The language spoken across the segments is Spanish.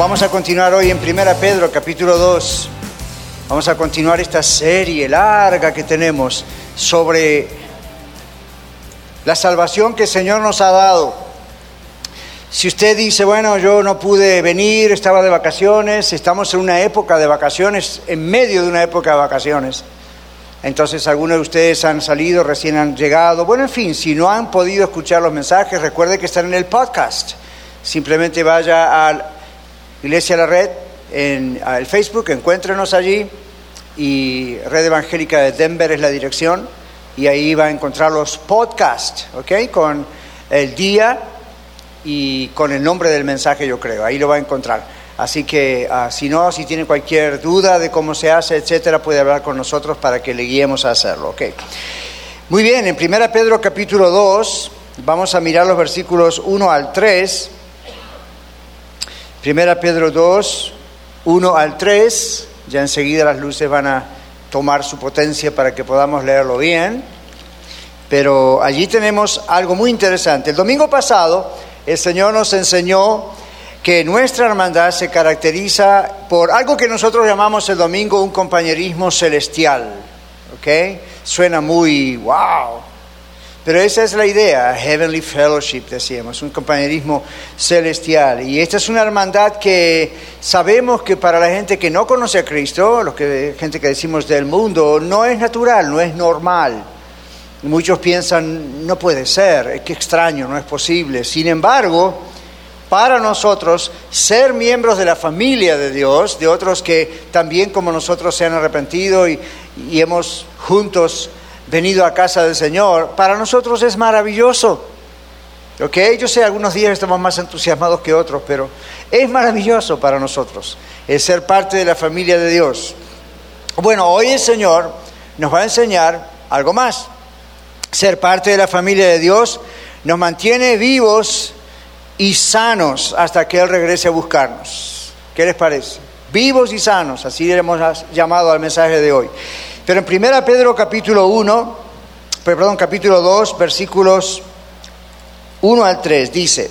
Vamos a continuar hoy en 1 Pedro capítulo 2. Vamos a continuar esta serie larga que tenemos sobre la salvación que el Señor nos ha dado. Si usted dice, bueno, yo no pude venir, estaba de vacaciones, estamos en una época de vacaciones, en medio de una época de vacaciones. Entonces algunos de ustedes han salido, recién han llegado. Bueno, en fin, si no han podido escuchar los mensajes, recuerde que están en el podcast. Simplemente vaya al Iglesia La Red en el Facebook, encuéntrenos allí y Red Evangélica de Denver es la dirección y ahí va a encontrar los podcasts, ¿ok? Con el día y con el nombre del mensaje, yo creo, ahí lo va a encontrar. Así que ah, si no, si tiene cualquier duda de cómo se hace, etcétera, puede hablar con nosotros para que le guiemos a hacerlo, ¿ok? Muy bien, en 1 Pedro capítulo 2 vamos a mirar los versículos 1 al 3 Primera Pedro 2, 1 al 3, ya enseguida las luces van a tomar su potencia para que podamos leerlo bien, pero allí tenemos algo muy interesante. El domingo pasado el Señor nos enseñó que nuestra hermandad se caracteriza por algo que nosotros llamamos el domingo un compañerismo celestial, ¿ok? Suena muy wow, pero esa es la idea, Heavenly Fellowship, decíamos, un compañerismo celestial. Y esta es una hermandad que sabemos que para la gente que no conoce a Cristo, los que, gente que decimos del mundo, no es natural, no es normal. Muchos piensan, no puede ser, qué extraño, no es posible. Sin embargo, para nosotros, ser miembros de la familia de Dios, de otros que también como nosotros se han arrepentido y, y hemos juntos venido a casa del Señor, para nosotros es maravilloso. ¿Ok? Yo sé, algunos días estamos más entusiasmados que otros, pero es maravilloso para nosotros el ser parte de la familia de Dios. Bueno, hoy el Señor nos va a enseñar algo más. Ser parte de la familia de Dios nos mantiene vivos y sanos hasta que Él regrese a buscarnos. ¿Qué les parece? Vivos y sanos, así le hemos llamado al mensaje de hoy. Pero en 1 Pedro capítulo 1, perdón, capítulo 2, versículos 1 al 3, dice,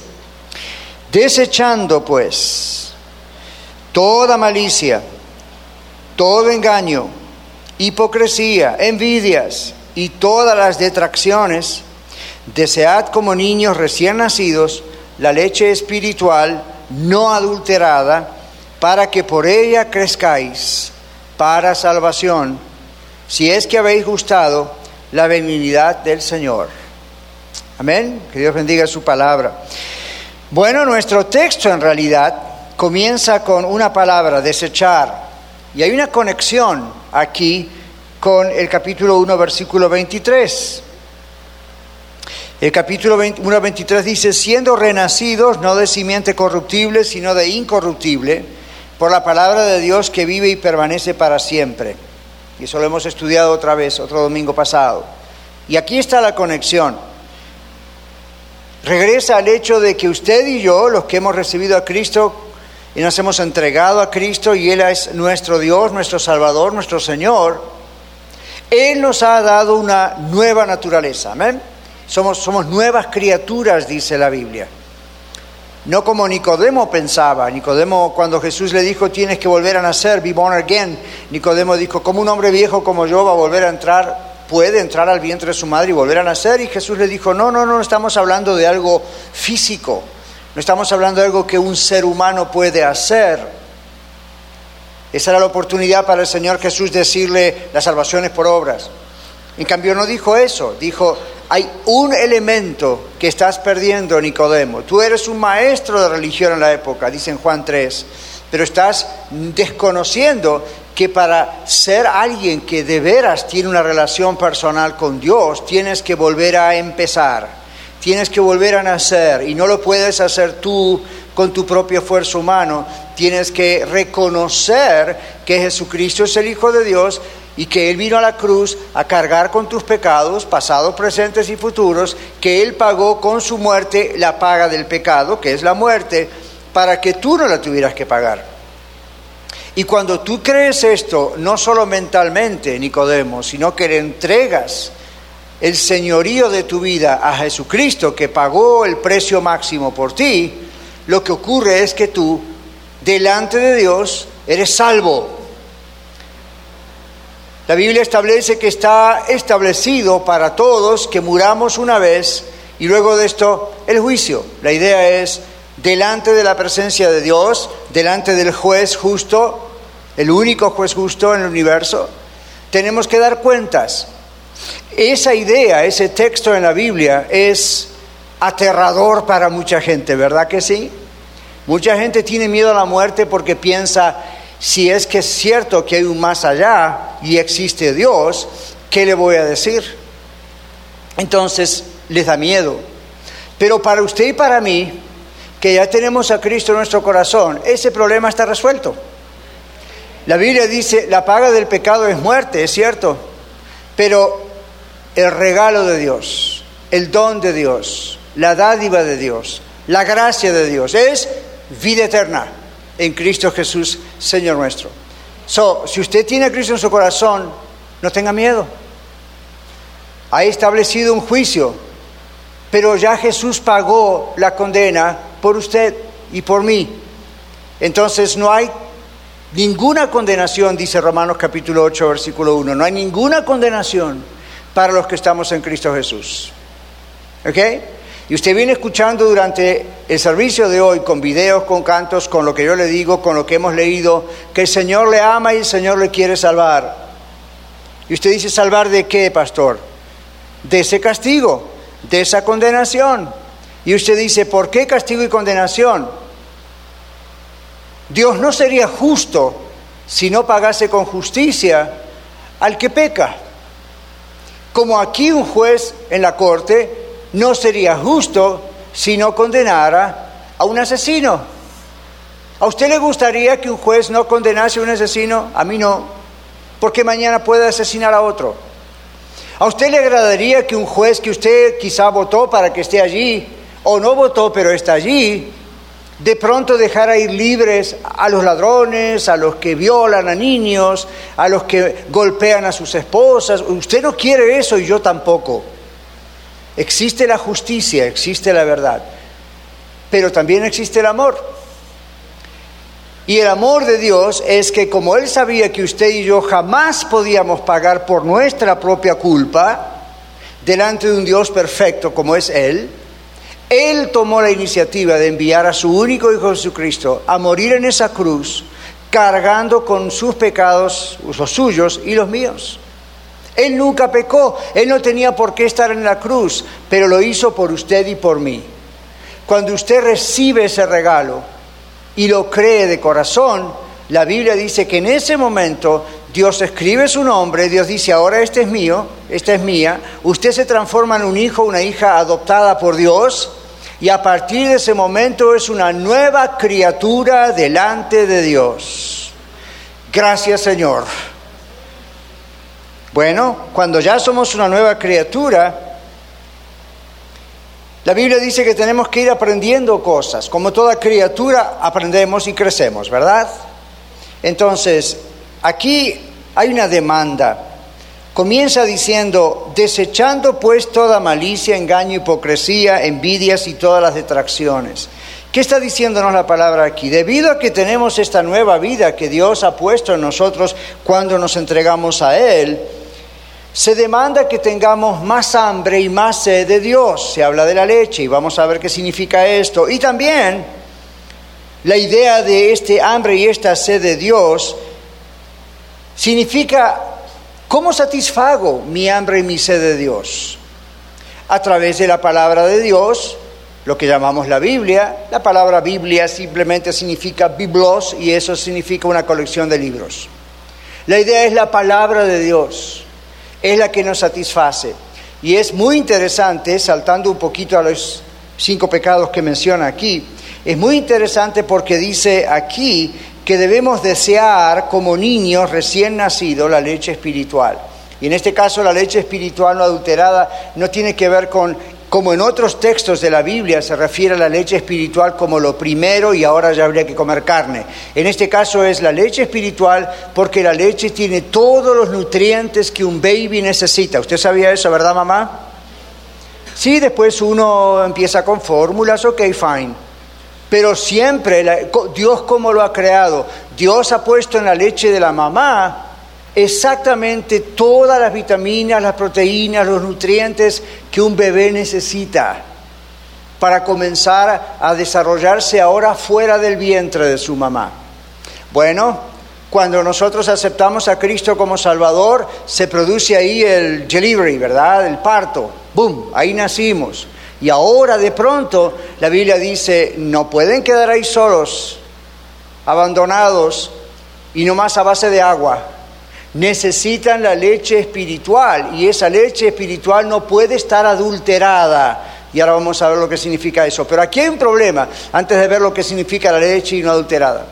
desechando pues toda malicia, todo engaño, hipocresía, envidias y todas las detracciones, desead como niños recién nacidos la leche espiritual no adulterada, para que por ella crezcáis para salvación si es que habéis gustado la benignidad del Señor. Amén. Que Dios bendiga su palabra. Bueno, nuestro texto en realidad comienza con una palabra, desechar. Y hay una conexión aquí con el capítulo 1, versículo 23. El capítulo 1, 23 dice, siendo renacidos no de simiente corruptible, sino de incorruptible, por la palabra de Dios que vive y permanece para siempre. Y eso lo hemos estudiado otra vez, otro domingo pasado. Y aquí está la conexión. Regresa al hecho de que usted y yo, los que hemos recibido a Cristo y nos hemos entregado a Cristo y Él es nuestro Dios, nuestro Salvador, nuestro Señor, Él nos ha dado una nueva naturaleza. Amén. Somos, somos nuevas criaturas, dice la Biblia. No como Nicodemo pensaba. Nicodemo, cuando Jesús le dijo, tienes que volver a nacer, be born again, Nicodemo dijo, ¿cómo un hombre viejo como yo va a volver a entrar, puede entrar al vientre de su madre y volver a nacer? Y Jesús le dijo, no, no, no estamos hablando de algo físico, no estamos hablando de algo que un ser humano puede hacer. Esa era la oportunidad para el Señor Jesús decirle, la salvación es por obras. En cambio no dijo eso, dijo, hay un elemento que estás perdiendo, Nicodemo. Tú eres un maestro de religión en la época, dice en Juan 3, pero estás desconociendo que para ser alguien que de veras tiene una relación personal con Dios, tienes que volver a empezar, tienes que volver a nacer y no lo puedes hacer tú con tu propio esfuerzo humano. Tienes que reconocer que Jesucristo es el Hijo de Dios y que Él vino a la cruz a cargar con tus pecados, pasados, presentes y futuros, que Él pagó con su muerte la paga del pecado, que es la muerte, para que tú no la tuvieras que pagar. Y cuando tú crees esto, no solo mentalmente, Nicodemo, sino que le entregas el señorío de tu vida a Jesucristo, que pagó el precio máximo por ti, lo que ocurre es que tú, delante de Dios, eres salvo. La Biblia establece que está establecido para todos que muramos una vez y luego de esto el juicio. La idea es delante de la presencia de Dios, delante del juez justo, el único juez justo en el universo, tenemos que dar cuentas. Esa idea, ese texto en la Biblia es aterrador para mucha gente, ¿verdad que sí? Mucha gente tiene miedo a la muerte porque piensa, si es que es cierto que hay un más allá y existe Dios, ¿qué le voy a decir? Entonces les da miedo. Pero para usted y para mí, que ya tenemos a Cristo en nuestro corazón, ese problema está resuelto. La Biblia dice, la paga del pecado es muerte, es cierto, pero el regalo de Dios, el don de Dios, la dádiva de Dios, la gracia de Dios es vida eterna en Cristo Jesús, Señor nuestro. So, si usted tiene a Cristo en su corazón, no tenga miedo. Ha establecido un juicio, pero ya Jesús pagó la condena por usted y por mí. Entonces no hay ninguna condenación, dice Romanos capítulo 8, versículo 1, no hay ninguna condenación para los que estamos en Cristo Jesús. ¿Ok? Y usted viene escuchando durante el servicio de hoy con videos, con cantos, con lo que yo le digo, con lo que hemos leído, que el Señor le ama y el Señor le quiere salvar. Y usted dice, ¿salvar de qué, pastor? De ese castigo, de esa condenación. Y usted dice, ¿por qué castigo y condenación? Dios no sería justo si no pagase con justicia al que peca. Como aquí un juez en la corte no sería justo si no condenara a un asesino. ¿A usted le gustaría que un juez no condenase a un asesino? A mí no, porque mañana puede asesinar a otro. ¿A usted le agradaría que un juez que usted quizá votó para que esté allí, o no votó pero está allí, de pronto dejara ir libres a los ladrones, a los que violan a niños, a los que golpean a sus esposas? Usted no quiere eso y yo tampoco. Existe la justicia, existe la verdad, pero también existe el amor. Y el amor de Dios es que como Él sabía que usted y yo jamás podíamos pagar por nuestra propia culpa delante de un Dios perfecto como es Él, Él tomó la iniciativa de enviar a su único Hijo Jesucristo a morir en esa cruz, cargando con sus pecados, los suyos y los míos. Él nunca pecó, Él no tenía por qué estar en la cruz, pero lo hizo por usted y por mí. Cuando usted recibe ese regalo y lo cree de corazón, la Biblia dice que en ese momento Dios escribe su nombre, Dios dice, ahora este es mío, esta es mía, usted se transforma en un hijo, una hija adoptada por Dios, y a partir de ese momento es una nueva criatura delante de Dios. Gracias Señor. Bueno, cuando ya somos una nueva criatura, la Biblia dice que tenemos que ir aprendiendo cosas. Como toda criatura, aprendemos y crecemos, ¿verdad? Entonces, aquí hay una demanda. Comienza diciendo, desechando pues toda malicia, engaño, hipocresía, envidias y todas las detracciones. ¿Qué está diciéndonos la palabra aquí? Debido a que tenemos esta nueva vida que Dios ha puesto en nosotros cuando nos entregamos a Él, se demanda que tengamos más hambre y más sed de Dios. Se habla de la leche y vamos a ver qué significa esto. Y también la idea de este hambre y esta sed de Dios significa cómo satisfago mi hambre y mi sed de Dios. A través de la palabra de Dios, lo que llamamos la Biblia. La palabra Biblia simplemente significa biblos y eso significa una colección de libros. La idea es la palabra de Dios es la que nos satisface. Y es muy interesante, saltando un poquito a los cinco pecados que menciona aquí, Es muy interesante porque dice aquí que debemos desear como niños recién nacidos la leche espiritual. Y en este caso la leche espiritual no adulterada no tiene que ver con, como en otros textos de la Biblia se refiere a la leche espiritual como lo primero y ahora ya habría que comer carne. En este caso es la leche espiritual porque la leche tiene todos los nutrientes que un baby necesita. ¿Usted sabía eso, verdad mamá? Sí, después uno empieza con fórmulas, ok, fine. Pero siempre, Dios como lo ha creado, Dios ha puesto en la leche de la mamá exactamente todas las vitaminas, las proteínas, los nutrientes que un bebé necesita para comenzar a desarrollarse ahora fuera del vientre de su mamá. Bueno, cuando nosotros aceptamos a Cristo como Salvador, se produce ahí el delivery, ¿verdad? El parto. ¡Boom! Ahí nacimos. Y ahora de pronto la Biblia dice, no pueden quedar ahí solos, abandonados y no más a base de agua necesitan la leche espiritual y esa leche espiritual no puede estar adulterada. Y ahora vamos a ver lo que significa eso. Pero aquí hay un problema, antes de ver lo que significa la leche y no adulterada.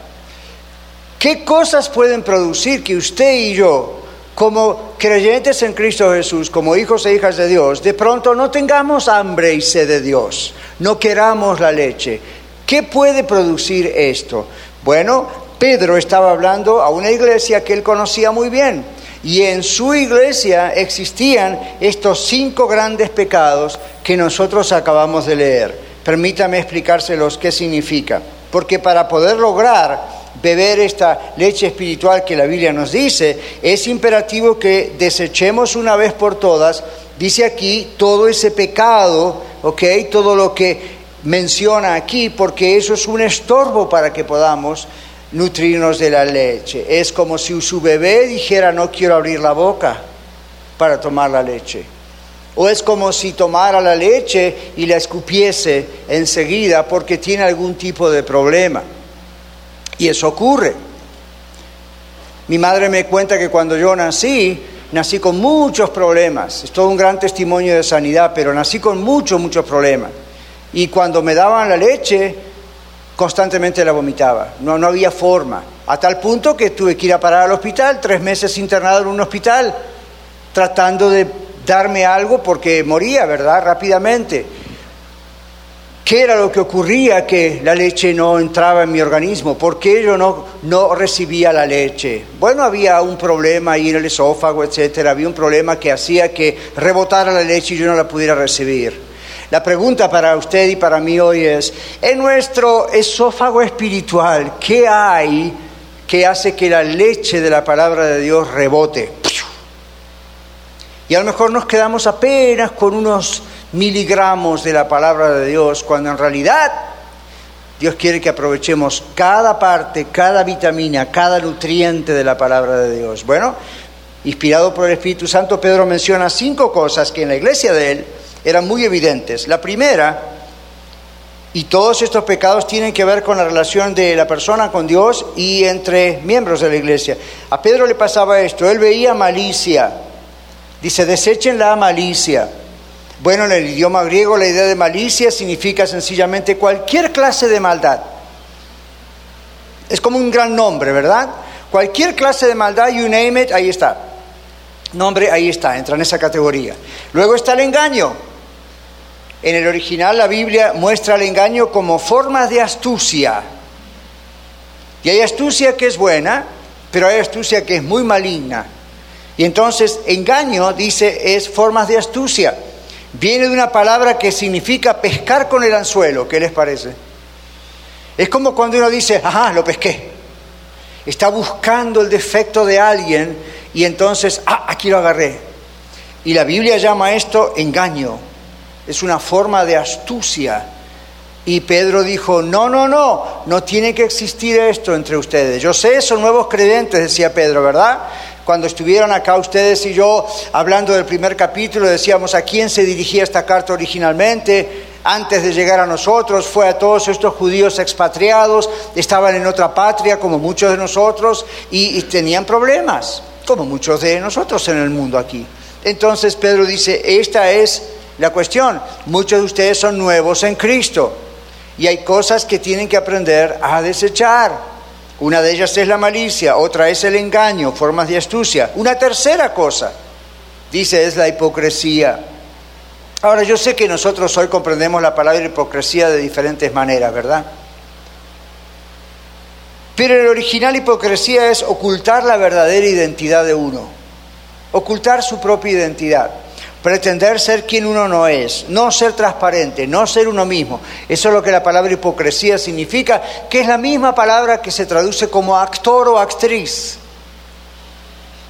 ¿Qué cosas pueden producir que usted y yo, como creyentes en Cristo Jesús, como hijos e hijas de Dios, de pronto no tengamos hambre y sed de Dios, no queramos la leche? ¿Qué puede producir esto? Bueno, Pedro estaba hablando a una iglesia que él conocía muy bien. Y en su iglesia existían estos cinco grandes pecados que nosotros acabamos de leer. Permítame explicárselos qué significa. Porque para poder lograr beber esta leche espiritual que la Biblia nos dice, es imperativo que desechemos una vez por todas, dice aquí, todo ese pecado, ¿ok? Todo lo que menciona aquí, porque eso es un estorbo para que podamos nutrirnos de la leche. Es como si su bebé dijera no quiero abrir la boca para tomar la leche. O es como si tomara la leche y la escupiese enseguida porque tiene algún tipo de problema. Y eso ocurre. Mi madre me cuenta que cuando yo nací, nací con muchos problemas. Es todo un gran testimonio de sanidad, pero nací con muchos, muchos problemas. Y cuando me daban la leche, constantemente la vomitaba, no, no había forma, a tal punto que tuve que ir a parar al hospital, tres meses internado en un hospital, tratando de darme algo porque moría, ¿verdad? Rápidamente. ¿Qué era lo que ocurría que la leche no entraba en mi organismo? ¿Por qué yo no, no recibía la leche? Bueno, había un problema ahí en el esófago, etcétera. Había un problema que hacía que rebotara la leche y yo no la pudiera recibir. La pregunta para usted y para mí hoy es, en nuestro esófago espiritual, ¿qué hay que hace que la leche de la palabra de Dios rebote? Y a lo mejor nos quedamos apenas con unos miligramos de la palabra de Dios, cuando en realidad Dios quiere que aprovechemos cada parte, cada vitamina, cada nutriente de la palabra de Dios. Bueno, inspirado por el Espíritu Santo, Pedro menciona cinco cosas que en la iglesia de él eran muy evidentes. La primera, y todos estos pecados tienen que ver con la relación de la persona con Dios y entre miembros de la iglesia. A Pedro le pasaba esto, él veía malicia. Dice, desechen la malicia. Bueno, en el idioma griego la idea de malicia significa sencillamente cualquier clase de maldad. Es como un gran nombre, ¿verdad? Cualquier clase de maldad, you name it, ahí está. Nombre, ahí está, entra en esa categoría. Luego está el engaño. En el original la Biblia muestra el engaño como forma de astucia. Y hay astucia que es buena, pero hay astucia que es muy maligna. Y entonces engaño, dice, es formas de astucia. Viene de una palabra que significa pescar con el anzuelo. ¿Qué les parece? Es como cuando uno dice, ajá, lo pesqué. Está buscando el defecto de alguien y entonces, ah, aquí lo agarré. Y la Biblia llama esto engaño es una forma de astucia. Y Pedro dijo, no, no, no, no tiene que existir esto entre ustedes. Yo sé, son nuevos creyentes, decía Pedro, ¿verdad? Cuando estuvieron acá ustedes y yo hablando del primer capítulo, decíamos a quién se dirigía esta carta originalmente. Antes de llegar a nosotros, fue a todos estos judíos expatriados, estaban en otra patria como muchos de nosotros y, y tenían problemas, como muchos de nosotros en el mundo aquí. Entonces Pedro dice, esta es la cuestión, muchos de ustedes son nuevos en Cristo. y hay cosas que tienen que aprender a desechar. Una de ellas es la malicia, otra es el engaño, formas de astucia. Una tercera cosa, dice, es la hipocresía. Ahora, yo sé que nosotros hoy comprendemos la palabra hipocresía de diferentes maneras, ¿verdad? Pero el original hipocresía es ocultar la verdadera identidad de uno, ocultar su propia identidad pretender ser quien uno no es, no ser transparente, no ser uno mismo. Eso es lo que la palabra hipocresía significa, que es la misma palabra que se traduce como actor o actriz.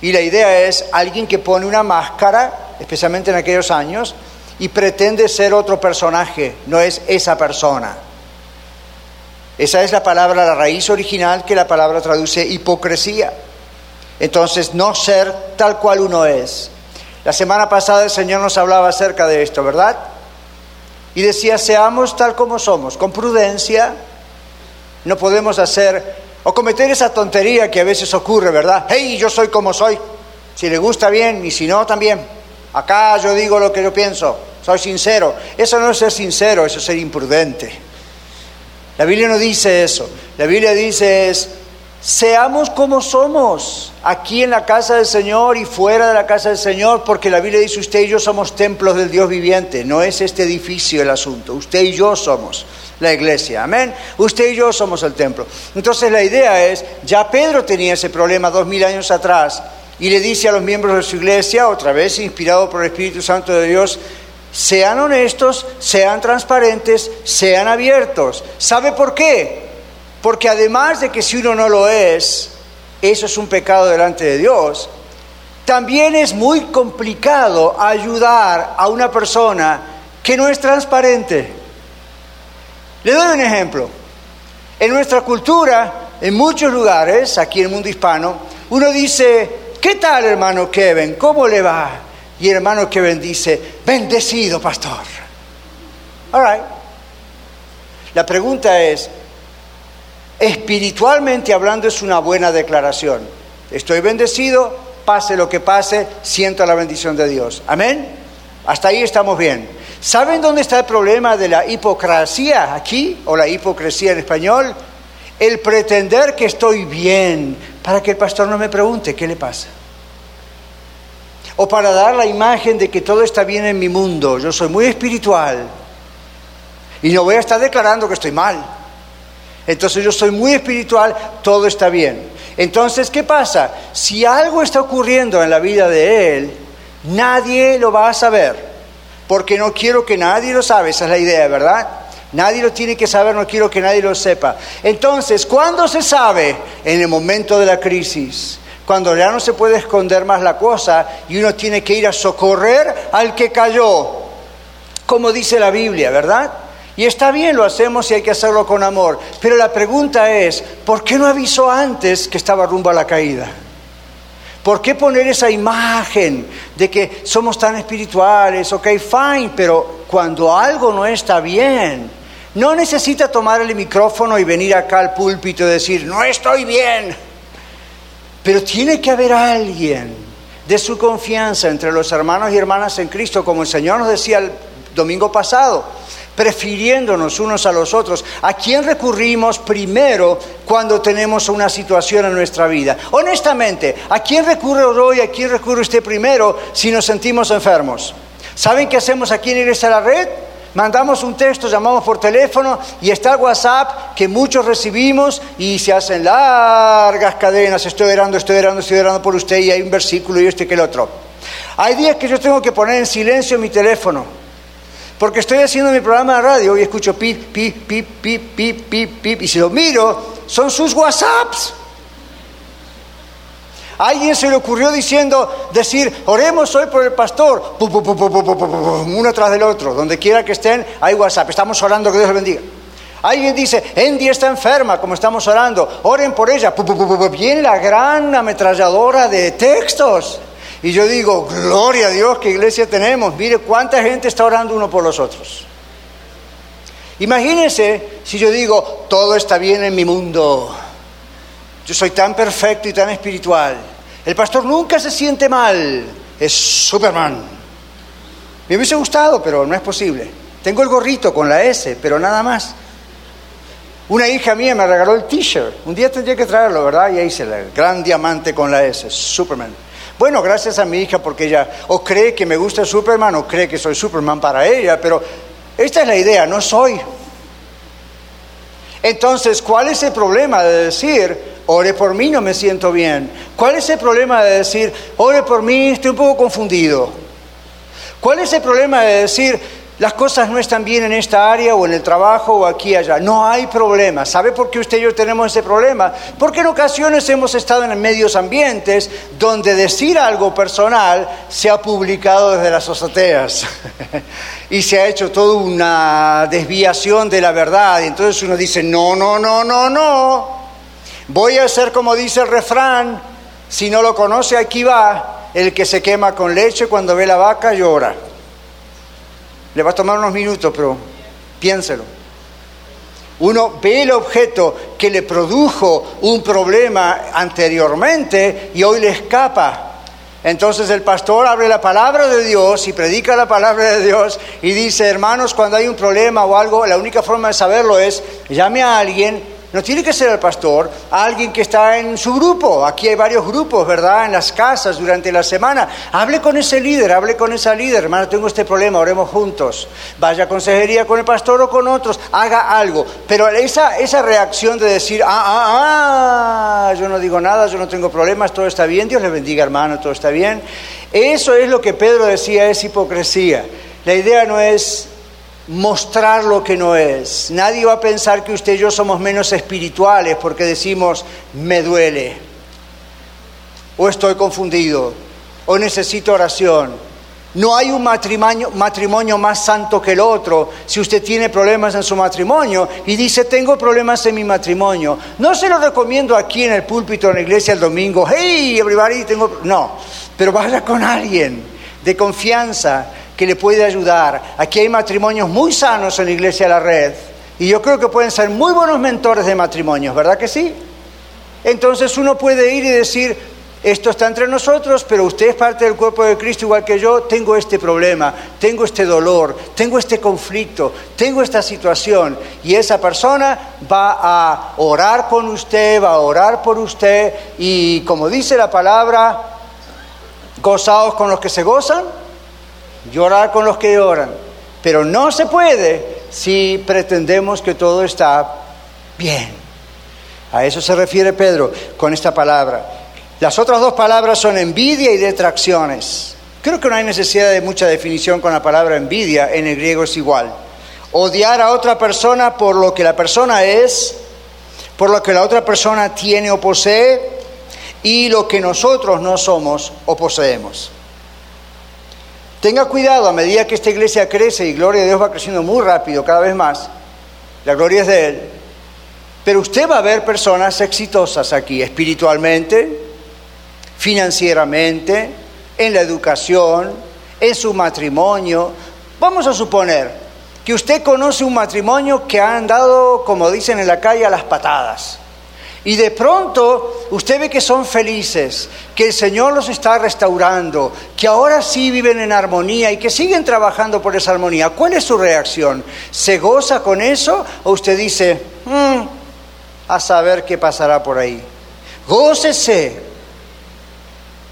Y la idea es alguien que pone una máscara, especialmente en aquellos años, y pretende ser otro personaje, no es esa persona. Esa es la palabra, la raíz original que la palabra traduce hipocresía. Entonces, no ser tal cual uno es. La semana pasada el Señor nos hablaba acerca de esto, ¿verdad? Y decía, seamos tal como somos, con prudencia. No podemos hacer o cometer esa tontería que a veces ocurre, ¿verdad? Hey, yo soy como soy. Si le gusta bien y si no, también. Acá yo digo lo que yo pienso, soy sincero. Eso no es ser sincero, eso es ser imprudente. La Biblia no dice eso. La Biblia dice es, Seamos como somos, aquí en la casa del Señor y fuera de la casa del Señor, porque la Biblia dice, usted y yo somos templos del Dios viviente, no es este edificio el asunto, usted y yo somos la iglesia, amén, usted y yo somos el templo. Entonces la idea es, ya Pedro tenía ese problema dos mil años atrás y le dice a los miembros de su iglesia, otra vez inspirado por el Espíritu Santo de Dios, sean honestos, sean transparentes, sean abiertos. ¿Sabe por qué? Porque además de que si uno no lo es, eso es un pecado delante de Dios, también es muy complicado ayudar a una persona que no es transparente. Le doy un ejemplo. En nuestra cultura, en muchos lugares, aquí en el mundo hispano, uno dice, ¿qué tal hermano Kevin? ¿Cómo le va? Y el hermano Kevin dice, bendecido pastor. All right. La pregunta es, espiritualmente hablando es una buena declaración. Estoy bendecido, pase lo que pase, siento la bendición de Dios. Amén. Hasta ahí estamos bien. ¿Saben dónde está el problema de la hipocresía aquí, o la hipocresía en español? El pretender que estoy bien para que el pastor no me pregunte qué le pasa. O para dar la imagen de que todo está bien en mi mundo. Yo soy muy espiritual. Y no voy a estar declarando que estoy mal. Entonces yo soy muy espiritual, todo está bien. Entonces, ¿qué pasa? Si algo está ocurriendo en la vida de él, nadie lo va a saber, porque no quiero que nadie lo sabe, esa es la idea, ¿verdad? Nadie lo tiene que saber, no quiero que nadie lo sepa. Entonces, ¿cuándo se sabe? En el momento de la crisis, cuando ya no se puede esconder más la cosa y uno tiene que ir a socorrer al que cayó, como dice la Biblia, ¿verdad? Y está bien, lo hacemos y hay que hacerlo con amor. Pero la pregunta es, ¿por qué no avisó antes que estaba rumbo a la caída? ¿Por qué poner esa imagen de que somos tan espirituales? Ok, fine, pero cuando algo no está bien, no necesita tomar el micrófono y venir acá al púlpito y decir, no estoy bien. Pero tiene que haber alguien de su confianza entre los hermanos y hermanas en Cristo, como el Señor nos decía el domingo pasado prefiriéndonos unos a los otros. ¿A quién recurrimos primero cuando tenemos una situación en nuestra vida? Honestamente, ¿a quién recurre hoy, a quién recurre usted primero si nos sentimos enfermos? ¿Saben qué hacemos aquí en Iglesia la Red? Mandamos un texto, llamamos por teléfono y está el WhatsApp que muchos recibimos y se hacen largas cadenas. Estoy orando, estoy orando, estoy orando por usted y hay un versículo y este que el otro. Hay días que yo tengo que poner en silencio mi teléfono porque estoy haciendo mi programa de radio y escucho pip, pip, pip, pip, pip, pip, pip, y si lo miro, son sus WhatsApps. A alguien se le ocurrió diciendo, decir, oremos hoy por el pastor, uno tras del otro, donde quiera que estén, hay WhatsApp, estamos orando, que Dios le bendiga. Alguien dice, Andy está enferma, como estamos orando, oren por ella, viene la gran ametralladora de textos. Y yo digo, gloria a Dios, qué iglesia tenemos. Mire cuánta gente está orando uno por los otros. Imagínense si yo digo, todo está bien en mi mundo. Yo soy tan perfecto y tan espiritual. El pastor nunca se siente mal. Es Superman. Me hubiese gustado, pero no es posible. Tengo el gorrito con la S, pero nada más. Una hija mía me regaló el t-shirt. Un día tendría que traerlo, ¿verdad? Y ahí se el gran diamante con la S, Superman. Bueno, gracias a mi hija porque ella o cree que me gusta Superman o cree que soy Superman para ella, pero esta es la idea, no soy. Entonces, ¿cuál es el problema de decir, ore por mí, no me siento bien? ¿Cuál es el problema de decir, ore por mí, estoy un poco confundido? ¿Cuál es el problema de decir, las cosas no están bien en esta área o en el trabajo o aquí allá. No hay problema. ¿Sabe por qué usted y yo tenemos ese problema? Porque en ocasiones hemos estado en medios ambientes donde decir algo personal se ha publicado desde las azoteas y se ha hecho toda una desviación de la verdad. Y entonces uno dice, no, no, no, no, no. Voy a hacer como dice el refrán. Si no lo conoce, aquí va. El que se quema con leche cuando ve la vaca llora. Le va a tomar unos minutos, pero piénselo. Uno ve el objeto que le produjo un problema anteriormente y hoy le escapa. Entonces el pastor abre la palabra de Dios y predica la palabra de Dios y dice, hermanos, cuando hay un problema o algo, la única forma de saberlo es llame a alguien no tiene que ser el pastor, alguien que está en su grupo. Aquí hay varios grupos, ¿verdad? En las casas durante la semana. Hable con ese líder, hable con esa líder. Hermano, tengo este problema, oremos juntos. Vaya a consejería con el pastor o con otros, haga algo. Pero esa, esa reacción de decir, ah, ah, ah, yo no digo nada, yo no tengo problemas, todo está bien, Dios le bendiga, hermano, todo está bien. Eso es lo que Pedro decía, es hipocresía. La idea no es mostrar lo que no es. Nadie va a pensar que usted y yo somos menos espirituales porque decimos, me duele, o estoy confundido, o necesito oración. No hay un matrimonio, matrimonio, más santo que el otro. Si usted tiene problemas en su matrimonio y dice, tengo problemas en mi matrimonio, no se lo recomiendo aquí en el púlpito en la iglesia el domingo, hey, everybody, tengo... No, pero vaya con alguien de confianza que le puede ayudar. Aquí hay matrimonios muy sanos en la iglesia de la red y yo creo que pueden ser muy buenos mentores de matrimonios, ¿verdad que sí? Entonces uno puede ir y decir, esto está entre nosotros, pero usted es parte del cuerpo de Cristo igual que yo, tengo este problema, tengo este dolor, tengo este conflicto, tengo esta situación. Y esa persona va a orar con usted, va a orar por usted y como dice la palabra, gozados con los que se gozan llorar con los que lloran, pero no se puede si pretendemos que todo está bien. A eso se refiere Pedro con esta palabra. Las otras dos palabras son envidia y detracciones. Creo que no hay necesidad de mucha definición con la palabra envidia, en el griego es igual. Odiar a otra persona por lo que la persona es, por lo que la otra persona tiene o posee y lo que nosotros no somos o poseemos. Tenga cuidado a medida que esta iglesia crece y gloria a Dios va creciendo muy rápido, cada vez más. La gloria es de Él. Pero usted va a ver personas exitosas aquí, espiritualmente, financieramente, en la educación, en su matrimonio. Vamos a suponer que usted conoce un matrimonio que ha andado, como dicen en la calle, a las patadas. Y de pronto usted ve que son felices, que el Señor los está restaurando, que ahora sí viven en armonía y que siguen trabajando por esa armonía. ¿Cuál es su reacción? ¿Se goza con eso o usted dice, mm, a saber qué pasará por ahí? Gócese,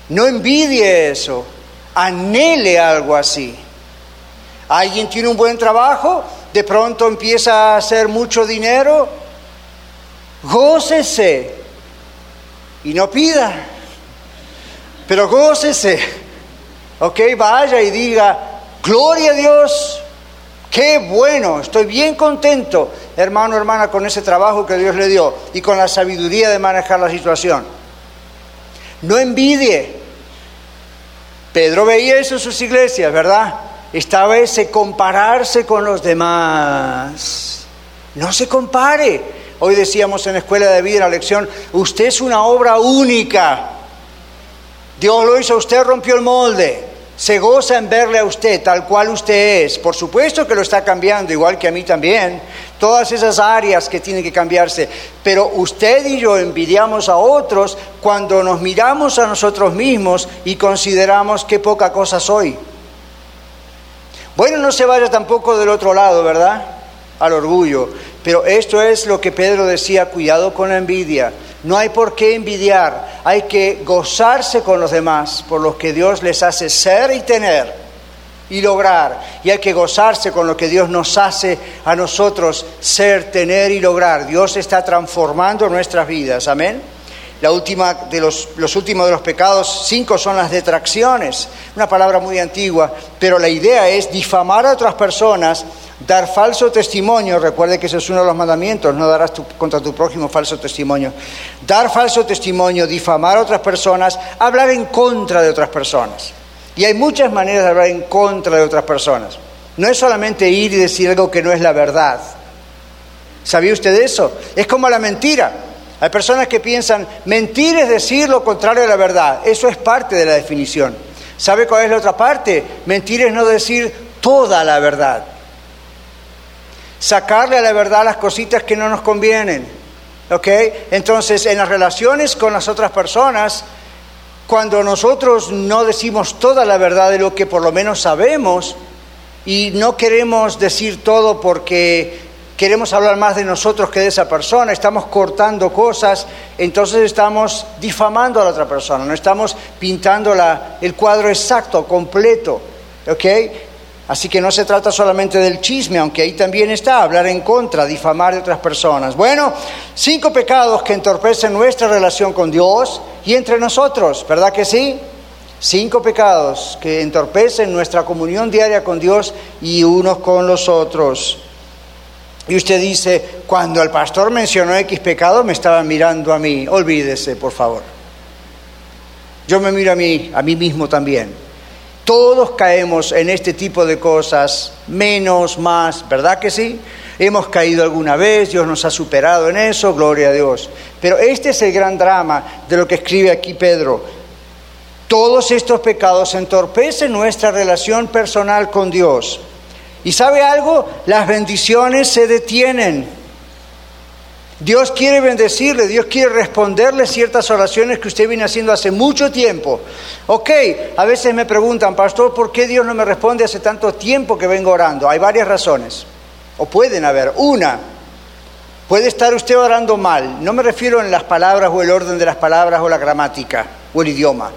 no envidie eso, anhele algo así. Alguien tiene un buen trabajo, de pronto empieza a hacer mucho dinero, gócese y no pida, pero gócese. Ok, vaya y diga, gloria a Dios, qué bueno, estoy bien contento, hermano, hermana, con ese trabajo que Dios le dio y con la sabiduría de manejar la situación. No envidie. Pedro veía eso en sus iglesias, ¿verdad? Estaba ese compararse con los demás. No se compare. Hoy decíamos en la escuela de vida, la lección, usted es una obra única. Dios lo hizo, usted rompió el molde. Se goza en verle a usted tal cual usted es. Por supuesto que lo está cambiando, igual que a mí también. Todas esas áreas que tienen que cambiarse. Pero usted y yo envidiamos a otros cuando nos miramos a nosotros mismos y consideramos qué poca cosa soy. Bueno, no se vaya tampoco del otro lado, ¿verdad? Al orgullo Pero esto es lo que Pedro decía, cuidado con la envidia. No hay por qué envidiar, hay que gozarse con los demás por lo que Dios les hace ser y tener y lograr. Y hay que gozarse con lo que Dios nos hace a nosotros ser, tener y lograr. Dios está transformando nuestras vidas. Amén. La última de los, últimos de los pecados, cinco son las detracciones, una palabra muy antigua, pero la idea es difamar a otras personas, dar falso testimonio, recuerde que ese es uno de los mandamientos, no darás contra tu prójimo falso testimonio, dar falso testimonio, difamar a otras personas, hablar en contra de otras personas. Y hay muchas maneras de hablar en contra de otras personas. No es solamente ir y decir algo que no es la verdad. ¿Sabía usted eso? Es como la mentira. Hay personas que piensan, mentir es decir lo contrario a la verdad. Eso es parte de la definición. ¿Sabe cuál es la otra parte? Mentir es no decir toda la verdad. Sacarle a la verdad las cositas que no nos convienen. ¿Ok? Entonces, en las relaciones con las otras personas, cuando nosotros no decimos toda la verdad de lo que por lo menos sabemos y no queremos decir todo porque queremos hablar más de nosotros que de esa persona, estamos cortando cosas, entonces estamos difamando a la otra persona, no estamos pintando el cuadro exacto, completo. ¿Ok? Así que no se trata solamente del chisme, aunque ahí también está, hablar en contra, difamar de otras personas. Bueno, cinco pecados que entorpecen nuestra relación con Dios y entre nosotros, ¿verdad que sí? Cinco pecados que entorpecen nuestra comunión diaria con Dios y unos con los otros. Y usted dice, cuando el pastor mencionó X pecado, me estaba mirando a mí. Olvídese, por favor. Yo me miro a mí, a mí mismo también. Todos caemos en este tipo de cosas, menos, más, ¿verdad que sí? Hemos caído alguna vez, Dios nos ha superado en eso, gloria a Dios. Pero este es el gran drama de lo que escribe aquí Pedro. Todos estos pecados entorpecen nuestra relación personal con Dios. ¿Y sabe algo? Las bendiciones se detienen. Dios quiere bendecirle, Dios quiere responderle ciertas oraciones que usted viene haciendo hace mucho tiempo. Ok, a veces me preguntan, pastor, ¿por qué Dios no me responde hace tanto tiempo que vengo orando? Hay varias razones, o pueden haber. Una, puede estar usted orando mal. No me refiero en las palabras o el orden de las palabras o la gramática o el idioma.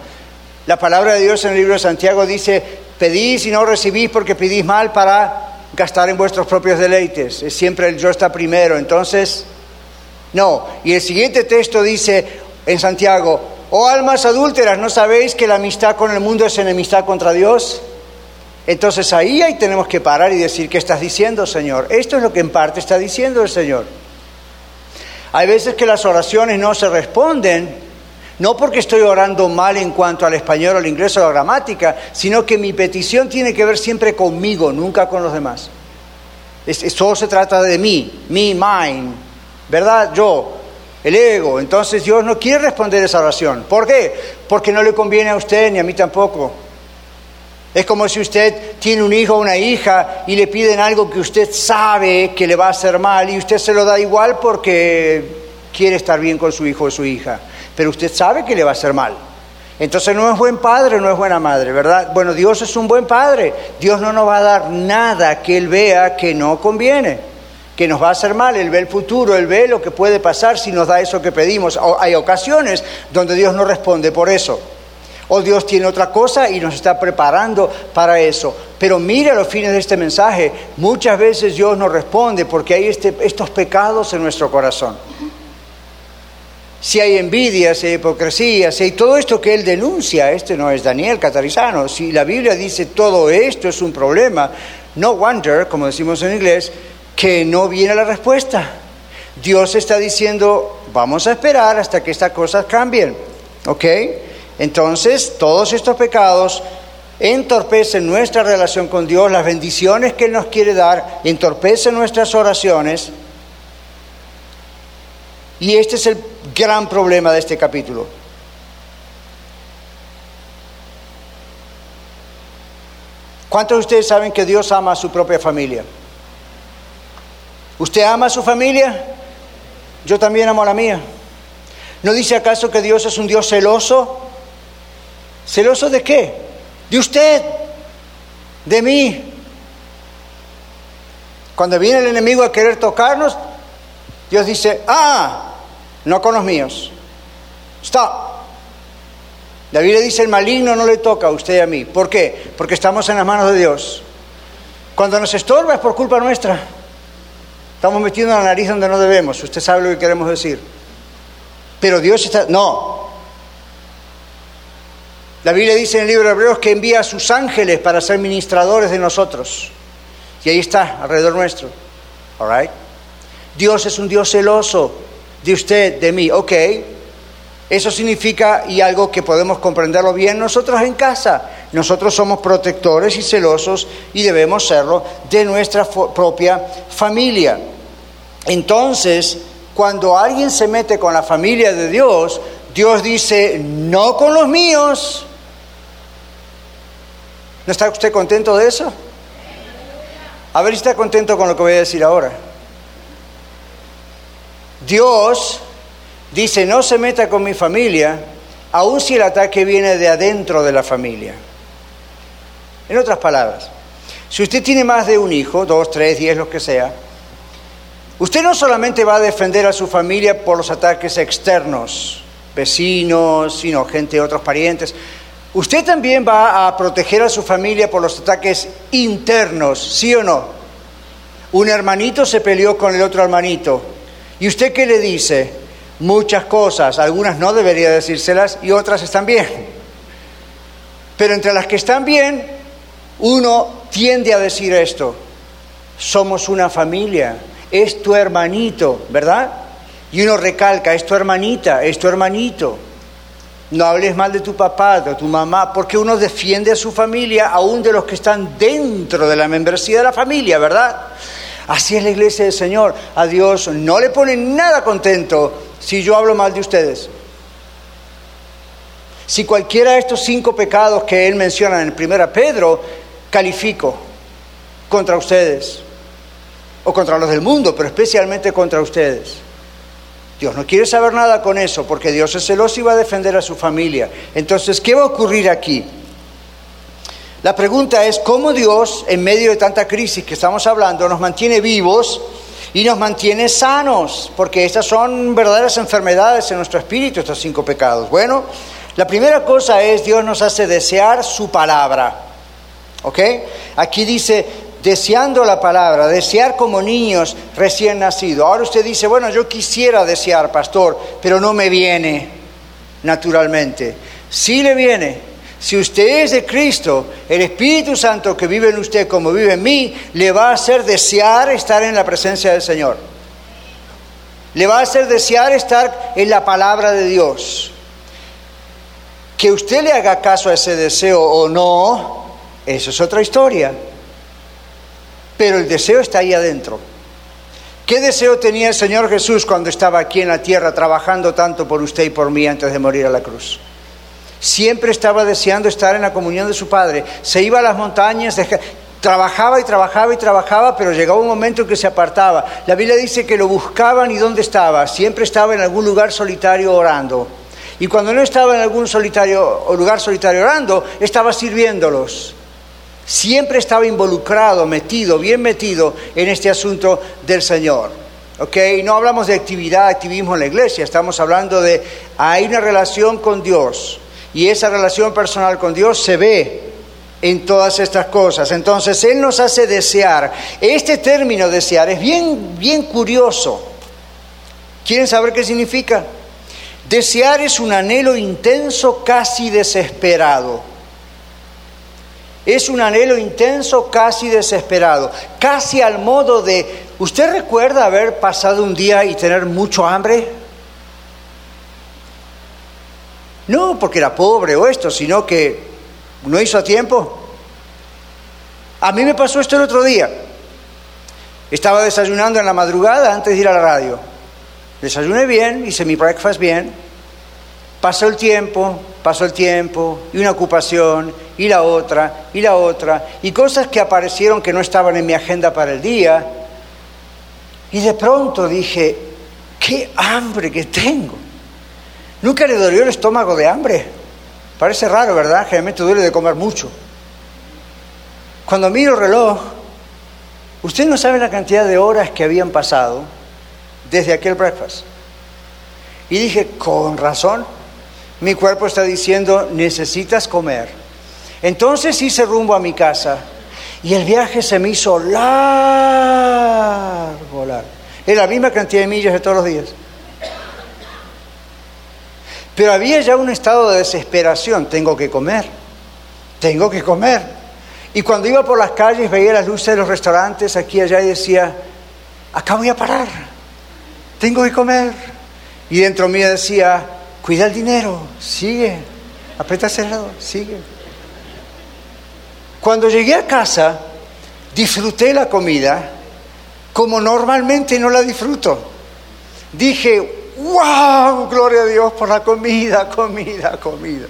La palabra de Dios en el libro de Santiago dice, Pedís y no recibís porque pedís mal para gastar en vuestros propios deleites. Es siempre el yo está primero. Entonces, no. Y el siguiente texto dice en Santiago, oh almas adúlteras, ¿no sabéis que la amistad con el mundo es enemistad contra Dios? Entonces ahí, ahí tenemos que parar y decir, ¿qué estás diciendo, Señor? Esto es lo que en parte está diciendo el Señor. Hay veces que las oraciones no se responden no porque estoy orando mal en cuanto al español al inglés o a la gramática, sino que mi petición tiene que ver siempre conmigo, nunca con los demás. todo se trata de mí, me, mine, ¿verdad? Yo, el ego. Entonces Dios no quiere responder esa oración. ¿Por qué? Porque no le conviene a usted ni a mí tampoco. Es como si usted tiene un hijo o una hija y le piden algo que usted sabe que le va a hacer mal y usted se lo da igual porque quiere estar bien con su hijo o su hija pero usted sabe que le va a hacer mal. Entonces no es buen padre, no es buena madre, ¿verdad? Bueno, Dios es un buen padre. Dios no nos va a dar nada que Él vea que no conviene, que nos va a hacer mal. Él ve el futuro, Él ve lo que puede pasar si nos da eso que pedimos. hay ocasiones donde Dios no responde por eso. O Dios tiene otra cosa y nos está preparando para eso. Pero mire a los fines de este mensaje, muchas veces Dios no responde porque hay este, estos pecados en nuestro corazón si hay envidia, si hay hipocresía, si hay todo esto que él denuncia, este no es Daniel Catarizano, si la Biblia dice todo esto es un problema, no wonder, como decimos en inglés, que no viene la respuesta. Dios está diciendo, vamos a esperar hasta que estas cosas cambien, ¿ok? Entonces, todos estos pecados entorpecen nuestra relación con Dios, las bendiciones que Él nos quiere dar, entorpecen nuestras oraciones, y este es el gran problema de este capítulo. ¿Cuántos de ustedes saben que Dios ama a su propia familia? ¿Usted ama a su familia? Yo también amo a la mía. ¿No dice acaso que Dios es un Dios celoso? ¿Celoso de qué? De usted, de mí. Cuando viene el enemigo a querer tocarnos, Dios dice, ah, no con los míos. Stop. La Biblia dice, el maligno no le toca a usted y a mí. ¿Por qué? Porque estamos en las manos de Dios. Cuando nos estorba es por culpa nuestra. Estamos metiendo la nariz donde no debemos. Usted sabe lo que queremos decir. Pero Dios está... No. La Biblia dice en el libro de Hebreos que envía a sus ángeles para ser ministradores de nosotros. Y ahí está, alrededor nuestro. All Dios es un Dios celoso de usted, de mí. Ok. Eso significa, y algo que podemos comprenderlo bien nosotros en casa, nosotros somos protectores y celosos y debemos serlo de nuestra propia familia. Entonces, cuando alguien se mete con la familia de Dios, Dios dice, no con los míos. ¿No está usted contento de eso? A ver si está contento con lo que voy a decir ahora. Dios dice, no se meta con mi familia, aun si el ataque viene de adentro de la familia. En otras palabras, si usted tiene más de un hijo, dos, tres, diez, lo que sea, usted no solamente va a defender a su familia por los ataques externos, vecinos, sino gente, otros parientes, usted también va a proteger a su familia por los ataques internos, ¿sí o no? Un hermanito se peleó con el otro hermanito. ¿Y usted qué le dice? Muchas cosas, algunas no debería decírselas y otras están bien. Pero entre las que están bien, uno tiende a decir esto, somos una familia, es tu hermanito, ¿verdad? Y uno recalca, es tu hermanita, es tu hermanito. No hables mal de tu papá, de tu mamá, porque uno defiende a su familia, aún de los que están dentro de la membresía de la familia, ¿verdad? Así es la iglesia del Señor. A Dios no le pone nada contento si yo hablo mal de ustedes. Si cualquiera de estos cinco pecados que él menciona en 1 Pedro califico contra ustedes o contra los del mundo, pero especialmente contra ustedes. Dios no quiere saber nada con eso porque Dios es celoso y va a defender a su familia. Entonces, ¿qué va a ocurrir aquí? La pregunta es cómo Dios, en medio de tanta crisis que estamos hablando, nos mantiene vivos y nos mantiene sanos, porque estas son verdaderas enfermedades en nuestro espíritu, estos cinco pecados. Bueno, la primera cosa es Dios nos hace desear su palabra. ¿Ok? Aquí dice, deseando la palabra, desear como niños recién nacidos. Ahora usted dice, bueno, yo quisiera desear, pastor, pero no me viene naturalmente. Sí le viene. Si usted es de Cristo, el Espíritu Santo que vive en usted como vive en mí, le va a hacer desear estar en la presencia del Señor. Le va a hacer desear estar en la palabra de Dios. Que usted le haga caso a ese deseo o no, eso es otra historia. Pero el deseo está ahí adentro. ¿Qué deseo tenía el Señor Jesús cuando estaba aquí en la tierra trabajando tanto por usted y por mí antes de morir a la cruz? Siempre estaba deseando estar en la comunión de su Padre. Se iba a las montañas, trabajaba y trabajaba y trabajaba, pero llegaba un momento en que se apartaba. La Biblia dice que lo buscaban y dónde estaba. Siempre estaba en algún lugar solitario orando. Y cuando no estaba en algún solitario, lugar solitario orando, estaba sirviéndolos siempre estaba involucrado, metido, bien metido en este asunto del Señor. No hablamos de actividad, activismo en la iglesia, estamos hablando de hay una relación con Dios y esa relación personal con Dios se ve en todas estas cosas. Entonces Él nos hace desear. Este término desear es bien, bien curioso. ¿Quieren saber qué significa? Desear es un anhelo intenso, casi desesperado. Es un anhelo intenso, casi desesperado, casi al modo de, ¿usted recuerda haber pasado un día y tener mucho hambre? No porque era pobre o esto, sino que no hizo a tiempo. A mí me pasó esto el otro día. Estaba desayunando en la madrugada antes de ir a la radio. Desayuné bien, hice mi breakfast bien. Pasó el tiempo, pasó el tiempo, y una ocupación, y la otra, y la otra, y cosas que aparecieron que no estaban en mi agenda para el día. Y de pronto dije, qué hambre que tengo. Nunca le dolió el estómago de hambre. Parece raro, ¿verdad? Generalmente duele de comer mucho. Cuando miro el reloj, usted no sabe la cantidad de horas que habían pasado desde aquel breakfast. Y dije, con razón, mi cuerpo está diciendo, necesitas comer. Entonces hice rumbo a mi casa y el viaje se me hizo largo. Es la misma cantidad de millas de todos los días. Pero había ya un estado de desesperación, tengo que comer, tengo que comer. Y cuando iba por las calles veía las luces de los restaurantes aquí y allá y decía, acá voy a parar, tengo que comer. Y dentro mío decía, cuida el dinero, sigue, aprieta cerrado, sigue. Cuando llegué a casa, disfruté la comida como normalmente no la disfruto. Dije, wow, gloria a Dios por la comida, comida, comida.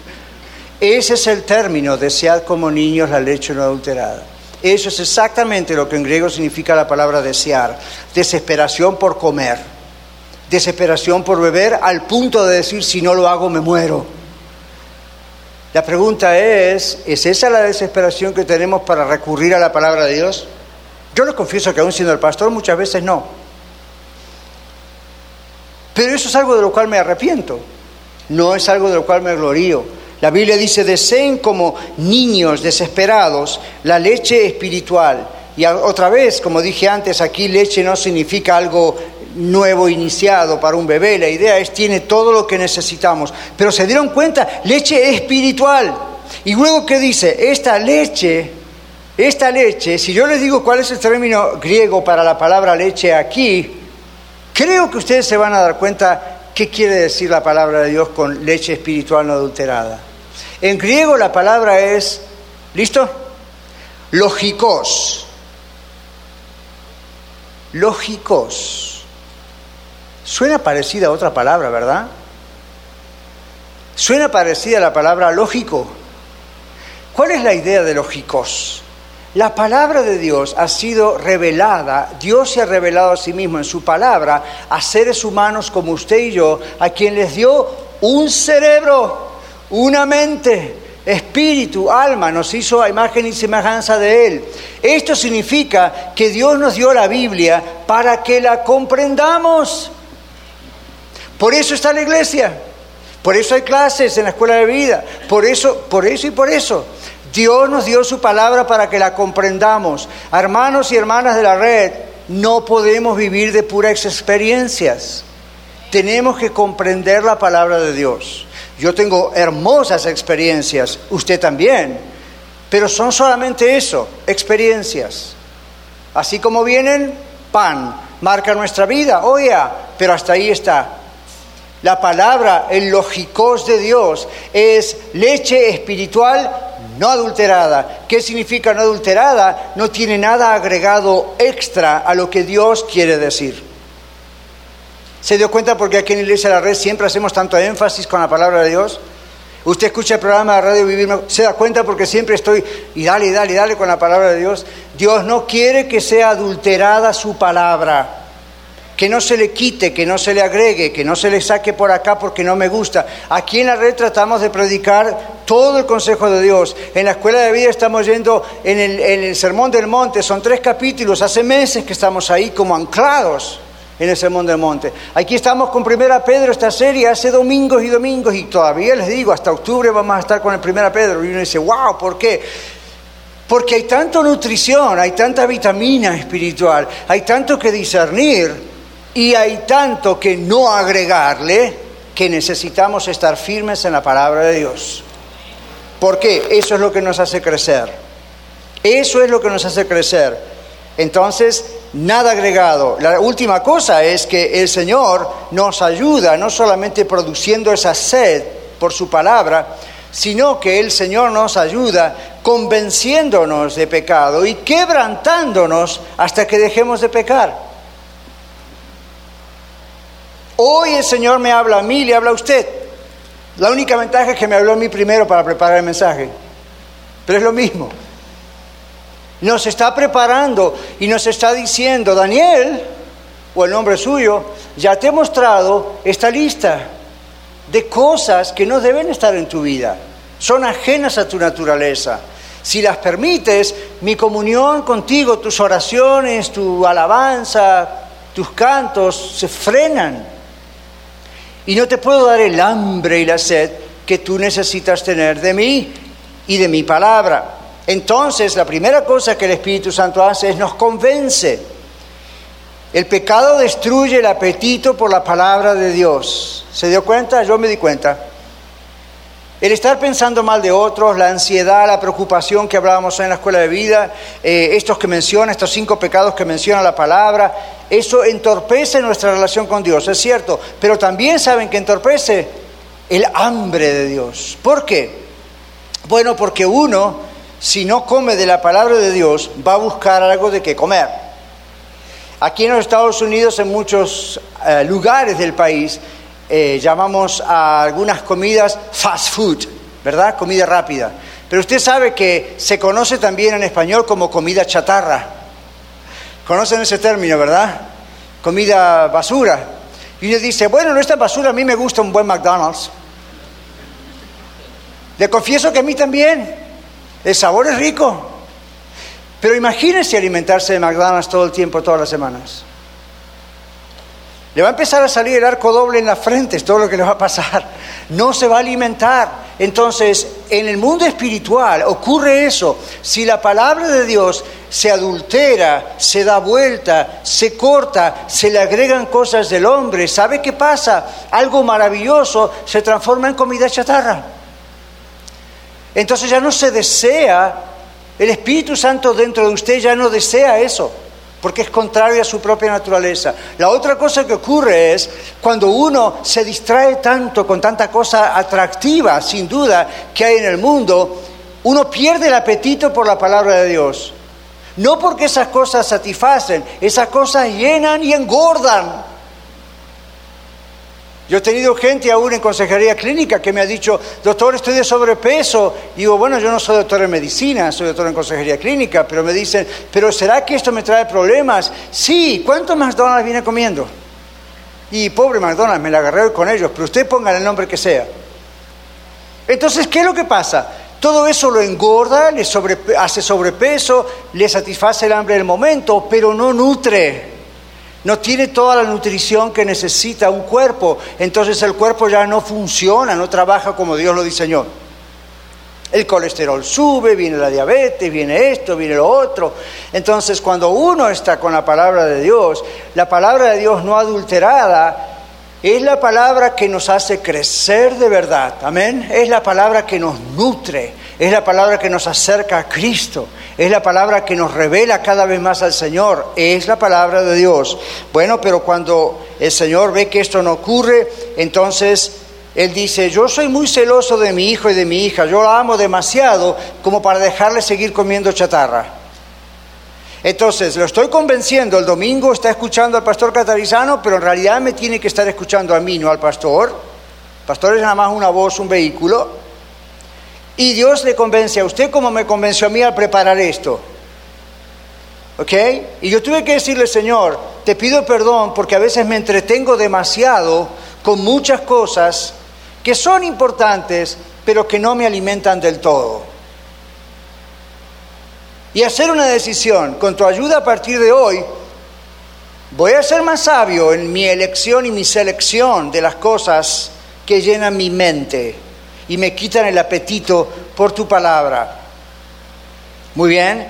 Ese es el término, desead como niños la leche no adulterada. Eso es exactamente lo que en griego significa la palabra desear, desesperación por comer, desesperación por beber al punto de decir si no lo hago me muero. La pregunta es, ¿es esa la desesperación que tenemos para recurrir a la palabra de Dios? Yo lo confieso que aún siendo el pastor muchas veces no. Pero eso es algo de lo cual me arrepiento, no es algo de lo cual me glorío. La Biblia dice, deseen como niños desesperados la leche espiritual. Y otra vez, como dije antes, aquí leche no significa algo nuevo iniciado para un bebé, la idea es tiene todo lo que necesitamos. Pero se dieron cuenta, leche espiritual. Y luego, ¿qué dice? Esta leche, esta leche, si yo les digo cuál es el término griego para la palabra leche aquí, Creo que ustedes se van a dar cuenta qué quiere decir la palabra de Dios con leche espiritual no adulterada. En griego la palabra es, ¿listo? Lógicos. Lógicos. Suena parecida a otra palabra, ¿verdad? Suena parecida a la palabra lógico. ¿Cuál es la idea de lógicos? La palabra de Dios ha sido revelada, Dios se ha revelado a sí mismo en su palabra a seres humanos como usted y yo, a quien les dio un cerebro, una mente, espíritu, alma, nos hizo a imagen y semejanza de Él. Esto significa que Dios nos dio la Biblia para que la comprendamos. Por eso está la iglesia, por eso hay clases en la escuela de vida, por eso, por eso y por eso. Dios nos dio su palabra para que la comprendamos. Hermanos y hermanas de la red, no podemos vivir de puras experiencias. Tenemos que comprender la palabra de Dios. Yo tengo hermosas experiencias, usted también, pero son solamente eso, experiencias. Así como vienen, pan, marca nuestra vida, oye, pero hasta ahí está. La palabra, el logicos de Dios, es leche espiritual no adulterada. ¿Qué significa no adulterada? No tiene nada agregado extra a lo que Dios quiere decir. ¿Se dio cuenta porque aquí en Iglesia de la Red siempre hacemos tanto énfasis con la palabra de Dios? Usted escucha el programa de Radio Vivir, se da cuenta porque siempre estoy y dale, y dale, y dale con la palabra de Dios. Dios no quiere que sea adulterada su palabra que no se le quite, que no se le agregue, que no se le saque por acá porque no me gusta. Aquí en la red tratamos de predicar todo el consejo de Dios. En la escuela de vida estamos yendo en el, Sermón del Monte, son tres capítulos, hace meses que estamos ahí como anclados en el Sermón del Monte. Aquí estamos con Primera Pedro, esta serie, hace domingos y domingos, y todavía les digo, hasta octubre vamos a estar con el Primera Pedro. Y uno dice, wow, ¿por qué? Porque hay tanta nutrición, hay tanta vitamina espiritual, hay tanto que discernir y hay tanto que no agregarle que necesitamos estar firmes en la palabra de Dios. Porque eso es lo que nos hace crecer. Eso es lo que nos hace crecer. Entonces, nada agregado. La última cosa es que el Señor nos ayuda, no solamente produciendo esa sed por su palabra, sino que el Señor nos ayuda convenciéndonos de pecado y quebrantándonos hasta que dejemos de pecar. Hoy el Señor me habla a mí, le habla a usted. La única ventaja es que me habló a mí primero para preparar el mensaje. Pero es lo mismo. Nos está preparando y nos está diciendo, Daniel, o el nombre suyo, ya te he mostrado esta lista de cosas que no deben estar en tu vida. Son ajenas a tu naturaleza. Si las permites, mi comunión contigo, tus oraciones, tu alabanza, tus cantos se frenan. Y no te puedo dar el hambre y la sed que tú necesitas tener de mí y de mi palabra. Entonces, la primera cosa que el Espíritu Santo hace es nos convence. El pecado destruye el apetito por la palabra de Dios. ¿Se dio cuenta? Yo me di cuenta. El estar pensando mal de otros, la ansiedad, la preocupación que hablábamos en la escuela de vida, eh, estos que menciona, estos cinco pecados que menciona la palabra, eso entorpece nuestra relación con Dios, es cierto, pero también saben que entorpece el hambre de Dios. ¿Por qué? Bueno, porque uno, si no come de la palabra de Dios, va a buscar algo de qué comer. Aquí en los Estados Unidos, en muchos eh, lugares del país, eh, llamamos a algunas comidas fast food, ¿verdad? Comida rápida. Pero usted sabe que se conoce también en español como comida chatarra. Conocen ese término, ¿verdad? Comida basura. Y uno dice, bueno, no es tan basura, a mí me gusta un buen McDonald's. Le confieso que a mí también. El sabor es rico. Pero imagínese alimentarse de McDonald's todo el tiempo, todas las semanas. Le va a empezar a salir el arco doble en la frente, es todo lo que le va a pasar. No se va a alimentar. Entonces, en el mundo espiritual ocurre eso. Si la palabra de Dios se adultera, se da vuelta, se corta, se le agregan cosas del hombre, ¿sabe qué pasa? Algo maravilloso se transforma en comida chatarra. Entonces ya no se desea, el Espíritu Santo dentro de usted ya no desea eso porque es contrario a su propia naturaleza. La otra cosa que ocurre es cuando uno se distrae tanto con tanta cosa atractiva, sin duda, que hay en el mundo, uno pierde el apetito por la palabra de Dios. No porque esas cosas satisfacen, esas cosas llenan y engordan. Yo he tenido gente aún en consejería clínica que me ha dicho, doctor, estoy de sobrepeso. Digo, bueno, yo no soy doctor en medicina, soy doctor en consejería clínica, pero me dicen, pero ¿será que esto me trae problemas? Sí, ¿cuántos McDonald's viene comiendo? Y pobre McDonald's, me la agarré hoy con ellos, pero usted ponga el nombre que sea. Entonces, ¿qué es lo que pasa? Todo eso lo engorda, le hace sobrepeso, le satisface el hambre del momento, pero no nutre no tiene toda la nutrición que necesita un cuerpo, entonces el cuerpo ya no funciona, no trabaja como Dios lo diseñó. El colesterol sube, viene la diabetes, viene esto, viene lo otro. Entonces cuando uno está con la palabra de Dios, la palabra de Dios no adulterada, es la palabra que nos hace crecer de verdad, amén. Es la palabra que nos nutre, es la palabra que nos acerca a Cristo, es la palabra que nos revela cada vez más al Señor, es la palabra de Dios. Bueno, pero cuando el Señor ve que esto no ocurre, entonces Él dice, yo soy muy celoso de mi hijo y de mi hija, yo la amo demasiado como para dejarle seguir comiendo chatarra. Entonces, lo estoy convenciendo, el domingo está escuchando al pastor catarizano, pero en realidad me tiene que estar escuchando a mí, no al pastor. El pastor es nada más una voz, un vehículo. Y Dios le convence a usted como me convenció a mí al preparar esto. ¿Ok? Y yo tuve que decirle, Señor, te pido perdón porque a veces me entretengo demasiado con muchas cosas que son importantes, pero que no me alimentan del todo. Y hacer una decisión, con tu ayuda a partir de hoy, voy a ser más sabio en mi elección y mi selección de las cosas que llenan mi mente y me quitan el apetito por tu palabra. Muy bien,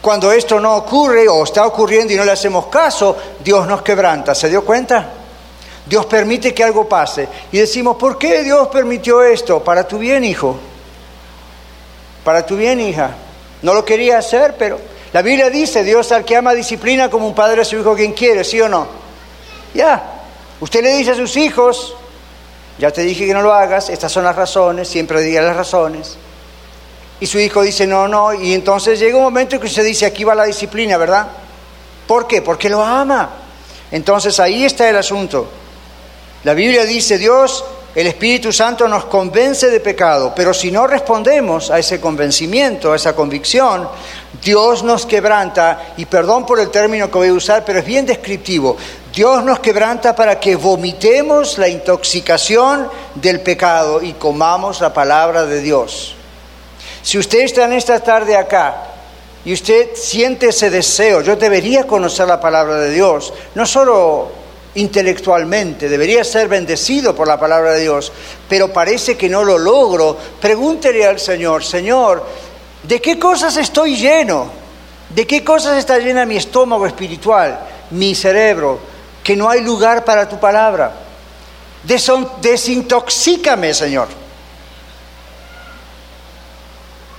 cuando esto no ocurre o está ocurriendo y no le hacemos caso, Dios nos quebranta. ¿Se dio cuenta? Dios permite que algo pase. Y decimos, ¿por qué Dios permitió esto? Para tu bien, hijo. Para tu bien, hija. No lo quería hacer, pero la Biblia dice, Dios al que ama disciplina como un padre a su hijo quien quiere, ¿sí o no? Ya. Usted le dice a sus hijos, ya te dije que no lo hagas, estas son las razones, siempre diga las razones. Y su hijo dice, no, no, y entonces llega un momento en que usted dice, aquí va la disciplina, ¿verdad? ¿Por qué? Porque lo ama. Entonces ahí está el asunto. La Biblia dice, Dios, el Espíritu Santo nos convence de pecado, pero si no respondemos a ese convencimiento, a esa convicción, Dios nos quebranta, y perdón por el término que voy a usar, pero es bien descriptivo, Dios nos quebranta para que vomitemos la intoxicación del pecado y comamos la palabra de Dios. Si usted está en esta tarde acá y usted siente ese deseo, yo debería conocer la palabra de Dios, no solo intelectualmente, debería ser bendecido por la palabra de Dios, pero parece que no lo logro, pregúntele al Señor, Señor, ¿de qué cosas estoy lleno? ¿De qué cosas está llena mi estómago espiritual, mi cerebro, que no hay lugar para tu palabra? Desintoxícame, Señor.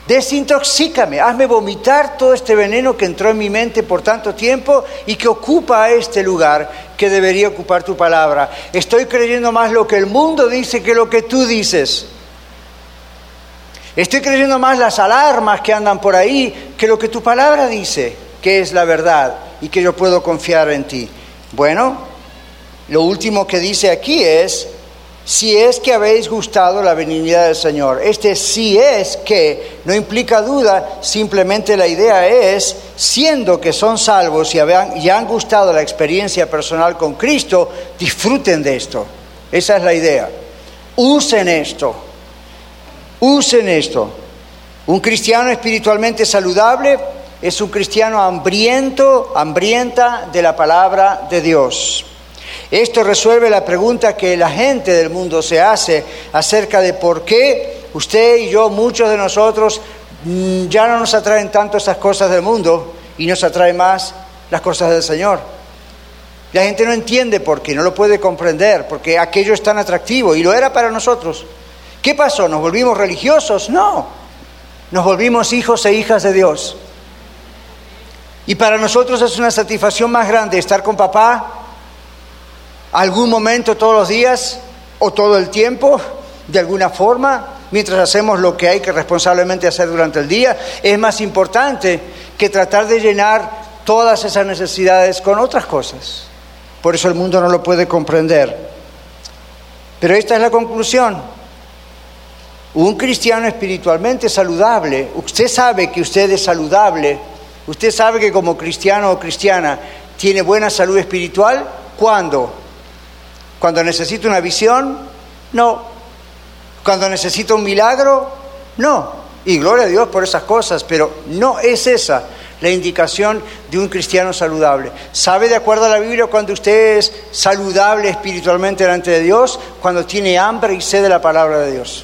Desintoxícame, hazme vomitar todo este veneno que entró en mi mente por tanto tiempo y que ocupa este lugar que debería ocupar tu palabra. Estoy creyendo más lo que el mundo dice que lo que tú dices. Estoy creyendo más las alarmas que andan por ahí que lo que tu palabra dice, que es la verdad y que yo puedo confiar en ti. Bueno, lo último que dice aquí es, si es que habéis gustado la benignidad del Señor. Este si es que no implica duda, simplemente la idea es, siendo que son salvos y, han gustado la experiencia personal con Cristo, disfruten de esto. Esa es la idea. Usen esto. Usen esto. Un cristiano espiritualmente saludable es un cristiano hambriento, hambrienta de la palabra de Dios. Esto resuelve la pregunta que la gente del mundo se hace acerca de por qué usted y yo, muchos de nosotros, mm, ya no nos atraen tanto esas cosas del mundo y nos atraen más las cosas del Señor. La gente no entiende por qué, no lo puede comprender, porque aquello es tan atractivo y lo era para nosotros. ¿Qué pasó? ¿Nos volvimos religiosos? No, nos volvimos hijos e hijas de Dios. Y para nosotros es una satisfacción más grande estar con papá algún momento todos los días o todo el tiempo, de alguna forma, mientras hacemos lo que hay que responsablemente hacer durante el día, es más importante que tratar de llenar todas esas necesidades con otras cosas. Por eso el mundo no lo puede comprender. Pero esta es la conclusión. Un cristiano espiritualmente saludable, usted sabe que usted es saludable, usted sabe que como cristiano o cristiana tiene buena salud espiritual, ¿cuándo? Cuando necesito una visión, no. Cuando necesito un milagro, no. Y gloria a Dios por esas cosas, pero no es esa la indicación de un cristiano saludable. ¿Sabe de acuerdo a la Biblia cuando usted es saludable espiritualmente delante de Dios? Cuando tiene hambre y sed de la palabra de Dios.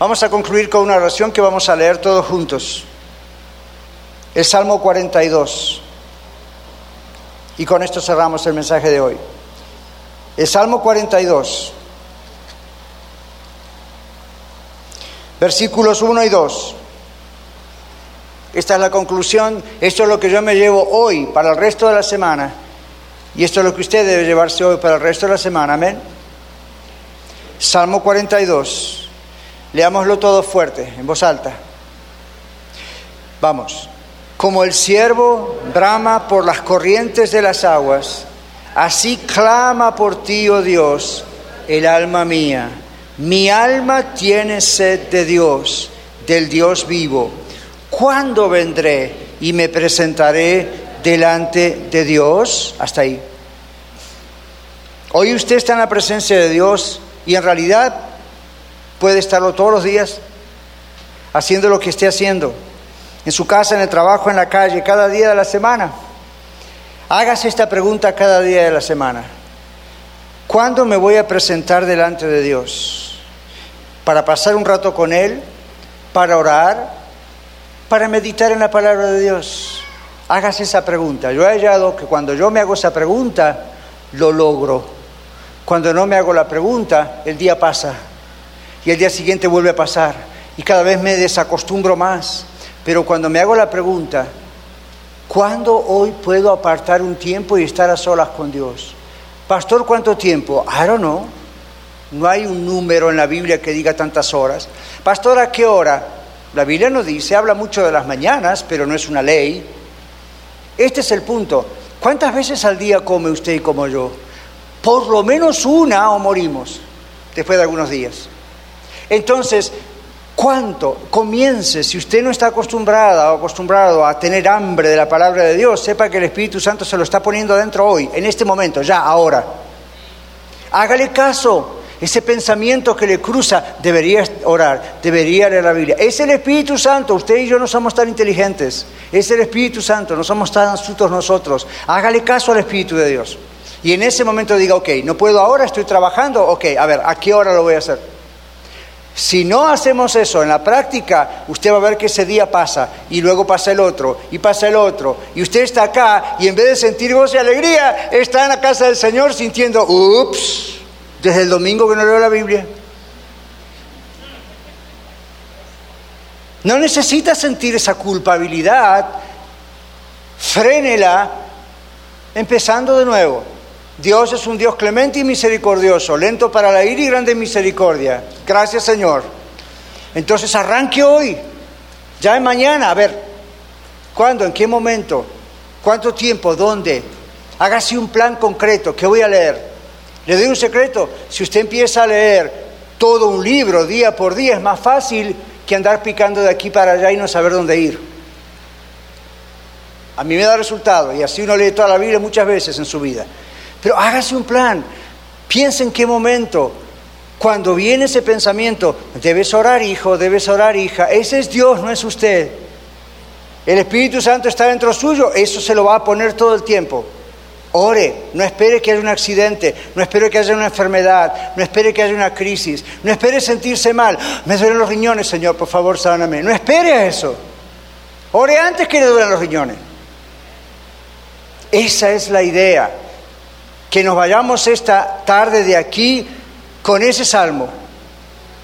Vamos a concluir con una oración que vamos a leer todos juntos. El Salmo 42. Y con esto cerramos el mensaje de hoy. El Salmo 42, versículos 1 y 2. Esta es la conclusión, esto es lo que yo me llevo hoy para el resto de la semana. Y esto es lo que usted debe llevarse hoy para el resto de la semana. Amén. Salmo 42. Leámoslo todo fuerte, en voz alta. Vamos. Como el siervo brama por las corrientes de las aguas, así clama por ti, oh Dios, el alma mía. Mi alma tiene sed de Dios, del Dios vivo. ¿Cuándo vendré y me presentaré delante de Dios? Hasta ahí. Hoy usted está en la presencia de Dios y en realidad puede estarlo todos los días haciendo lo que esté haciendo en su casa, en el trabajo, en la calle, cada día de la semana. Hágase esta pregunta cada día de la semana. ¿Cuándo me voy a presentar delante de Dios? ¿Para pasar un rato con Él? ¿Para orar? ¿Para meditar en la palabra de Dios? Hágase esa pregunta. Yo he hallado que cuando yo me hago esa pregunta, lo logro. Cuando no me hago la pregunta, el día pasa y el día siguiente vuelve a pasar y cada vez me desacostumbro más pero cuando me hago la pregunta, ¿cuándo hoy puedo apartar un tiempo y estar a solas con Dios? Pastor, ¿cuánto tiempo? I don't know. No hay un número en la Biblia que diga tantas horas. Pastor, ¿a qué hora? La Biblia no dice, habla mucho de las mañanas, pero no es una ley. Este es el punto. ¿Cuántas veces al día come usted como yo? Por lo menos una o morimos después de algunos días. Entonces, ¿Cuánto? Comience, si usted no está acostumbrada o acostumbrado a tener hambre de la palabra de Dios, sepa que el Espíritu Santo se lo está poniendo adentro hoy, en este momento, ya, ahora. Hágale caso, ese pensamiento que le cruza, debería orar, debería leer la Biblia. Es el Espíritu Santo, usted y yo no somos tan inteligentes, es el Espíritu Santo, no somos tan astutos nosotros. Hágale caso al Espíritu de Dios. Y en ese momento diga, ok, no puedo ahora, estoy trabajando, ok, a ver, ¿a qué hora lo voy a hacer? Si no hacemos eso en la práctica, usted va a ver que ese día pasa y luego pasa el otro y pasa el otro. Y usted está acá y en vez de sentir gozo y alegría, está en la casa del Señor sintiendo, ups, desde el domingo que no leo la Biblia. No necesita sentir esa culpabilidad, frénela empezando de nuevo. Dios es un Dios clemente y misericordioso, lento para la ira y grande misericordia. Gracias Señor. Entonces arranque hoy, ya es mañana, a ver, ¿cuándo? ¿En qué momento? ¿Cuánto tiempo? ¿Dónde? Hágase un plan concreto, ¿qué voy a leer? Le doy un secreto, si usted empieza a leer todo un libro día por día, es más fácil que andar picando de aquí para allá y no saber dónde ir. A mí me da resultado y así uno lee toda la Biblia muchas veces en su vida. Pero hágase un plan. Piensa en qué momento. Cuando viene ese pensamiento, debes orar hijo, debes orar hija. Ese es Dios, no es usted. El Espíritu Santo está dentro suyo, eso se lo va a poner todo el tiempo. Ore, no espere que haya un accidente, no espere que haya una enfermedad, no espere que haya una crisis, no espere sentirse mal. Me duelen los riñones, Señor, por favor, sáname. No espere a eso. Ore antes que le duelen los riñones. Esa es la idea que nos vayamos esta tarde de aquí con ese salmo,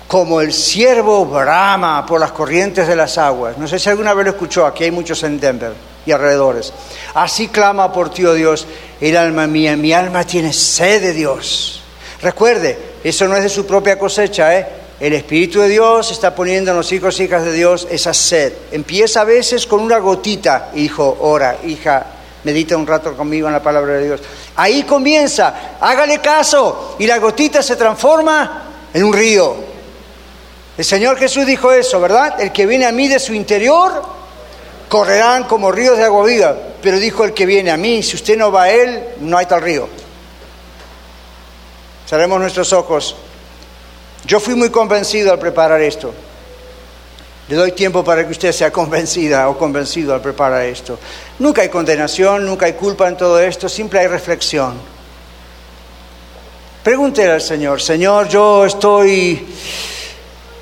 como el siervo brama por las corrientes de las aguas. No sé si alguna vez lo escuchó, aquí hay muchos en Denver y alrededores. Así clama por ti, oh Dios, el alma mía, mi alma tiene sed de Dios. Recuerde, eso no es de su propia cosecha, ¿eh? El Espíritu de Dios está poniendo en los hijos y hijas de Dios esa sed. Empieza a veces con una gotita, hijo, ora, hija, medita un rato conmigo en la palabra de Dios. Ahí comienza, hágale caso y la gotita se transforma en un río. El Señor Jesús dijo eso, ¿verdad? El que viene a mí de su interior correrán como ríos de agua viva. Pero dijo el que viene a mí, si usted no va a él, no hay tal río. Cerremos nuestros ojos. Yo fui muy convencido al preparar esto. Le doy tiempo para que usted sea convencida o convencido al preparar esto. Nunca hay condenación, nunca hay culpa en todo esto, siempre hay reflexión. Pregúntele al Señor, Señor, yo estoy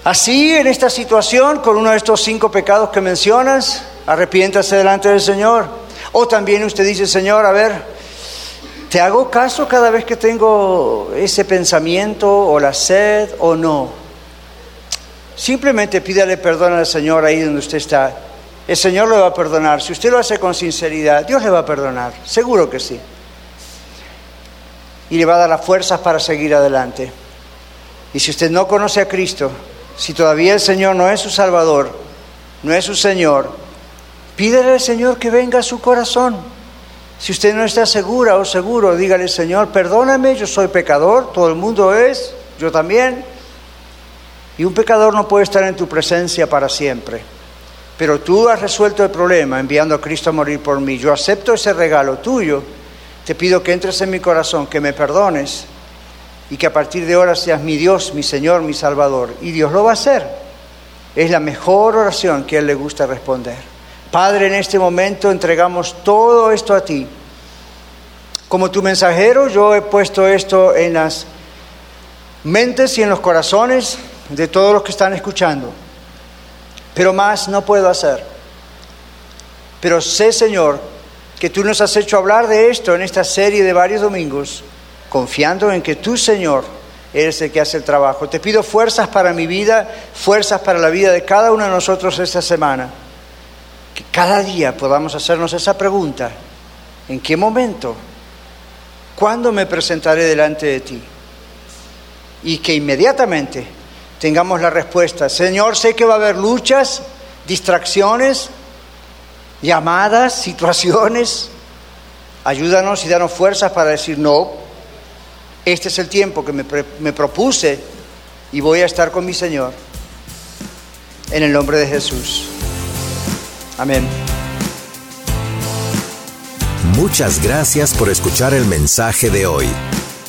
así en esta situación con uno de estos cinco pecados que mencionas, arrepiéntase delante del Señor. O también usted dice, Señor, a ver, ¿te hago caso cada vez que tengo ese pensamiento o la sed o no? Simplemente pídale perdón al Señor ahí donde usted está. El Señor le va a perdonar. Si usted lo hace con sinceridad, Dios le va a perdonar. Seguro que sí. Y le va a dar las fuerzas para seguir adelante. Y si usted no conoce a Cristo, si todavía el Señor no es su Salvador, no es su Señor, pídele al Señor que venga a su corazón. Si usted no está segura o seguro, dígale, Señor, perdóname, yo soy pecador, todo el mundo es, yo también. Y un pecador no puede estar en tu presencia para siempre. Pero tú has resuelto el problema enviando a Cristo a morir por mí. Yo acepto ese regalo tuyo. Te pido que entres en mi corazón, que me perdones y que a partir de ahora seas mi Dios, mi Señor, mi Salvador. Y Dios lo va a hacer. Es la mejor oración que a Él le gusta responder. Padre, en este momento entregamos todo esto a ti. Como tu mensajero, yo he puesto esto en las mentes y en los corazones de todos los que están escuchando. Pero más no puedo hacer. Pero sé, Señor, que tú nos has hecho hablar de esto en esta serie de varios domingos, confiando en que tú, Señor, eres el que hace el trabajo. Te pido fuerzas para mi vida, fuerzas para la vida de cada uno de nosotros esta semana. Que cada día podamos hacernos esa pregunta. ¿En qué momento? ¿Cuándo me presentaré delante de ti? Y que inmediatamente tengamos la respuesta. Señor, sé que va a haber luchas, distracciones, llamadas, situaciones. Ayúdanos y danos fuerzas para decir, no, este es el tiempo que me, me propuse y voy a estar con mi Señor. En el nombre de Jesús. Amén. Muchas gracias por escuchar el mensaje de hoy.